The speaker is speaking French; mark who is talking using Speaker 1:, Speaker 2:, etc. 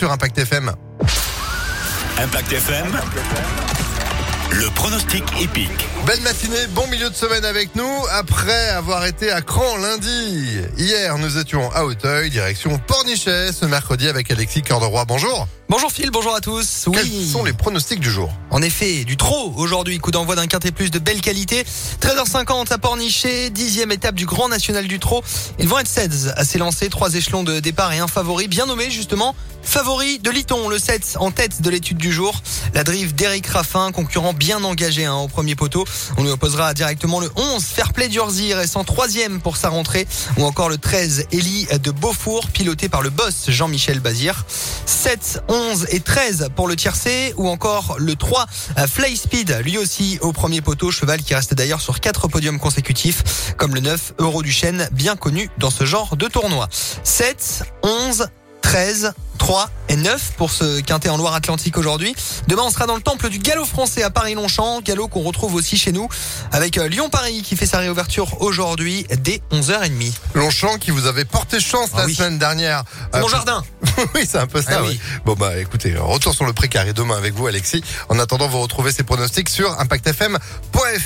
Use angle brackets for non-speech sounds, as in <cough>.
Speaker 1: sur Impact FM.
Speaker 2: Impact FM. Le pronostic épique.
Speaker 1: Belle matinée, bon milieu de semaine avec nous. Après avoir été à Cran lundi, hier nous étions à Hauteuil, direction Pornichet, ce mercredi avec Alexis Cœur de Roi. Bonjour.
Speaker 3: Bonjour Phil, bonjour à tous.
Speaker 1: Quels
Speaker 3: Oui,
Speaker 1: sont les pronostics du jour?
Speaker 3: En effet, du trop aujourd'hui, coup d'envoi d'un quintet plus de belle qualité. 13h50 à Pornichet, dixième étape du Grand National du Trot. Ils vont être 16 à s'élancer, trois échelons de départ et un favori bien nommé justement. Favori de Liton, le 7 en tête de l'étude du jour. La drive d'Eric Raffin, concurrent bien engagé hein, au premier poteau. On lui opposera directement le 11, Fairplay d'Urzy, restant troisième pour sa rentrée. Ou encore le 13, Elie de Beaufour, piloté par le boss Jean-Michel Bazir. 7, 11 et 13 pour le tiercé. Ou encore le 3, euh, Fly Speed, lui aussi au premier poteau. Cheval qui reste d'ailleurs sur quatre podiums consécutifs. Comme le 9, Euro du Chêne, bien connu dans ce genre de tournoi. 7, 11, 13, 3 et 9 pour ce quintet en Loire-Atlantique aujourd'hui. Demain, on sera dans le temple du galop français à Paris-Longchamp, galop qu'on retrouve aussi chez nous avec euh, Lyon-Paris qui fait sa réouverture aujourd'hui dès 11h30.
Speaker 1: Longchamp qui vous avait porté chance
Speaker 3: Ah
Speaker 1: la
Speaker 3: oui.
Speaker 1: semaine dernière.
Speaker 3: C'est
Speaker 1: Euh,
Speaker 3: mon jardin. <laughs>
Speaker 1: oui, c'est un peu ça.
Speaker 3: Ah
Speaker 1: oui.
Speaker 3: oui.
Speaker 1: Bon bah écoutez, retour sur le précaré demain avec vous Alexis. En attendant, vous retrouvez ces pronostics sur impactfm.fr.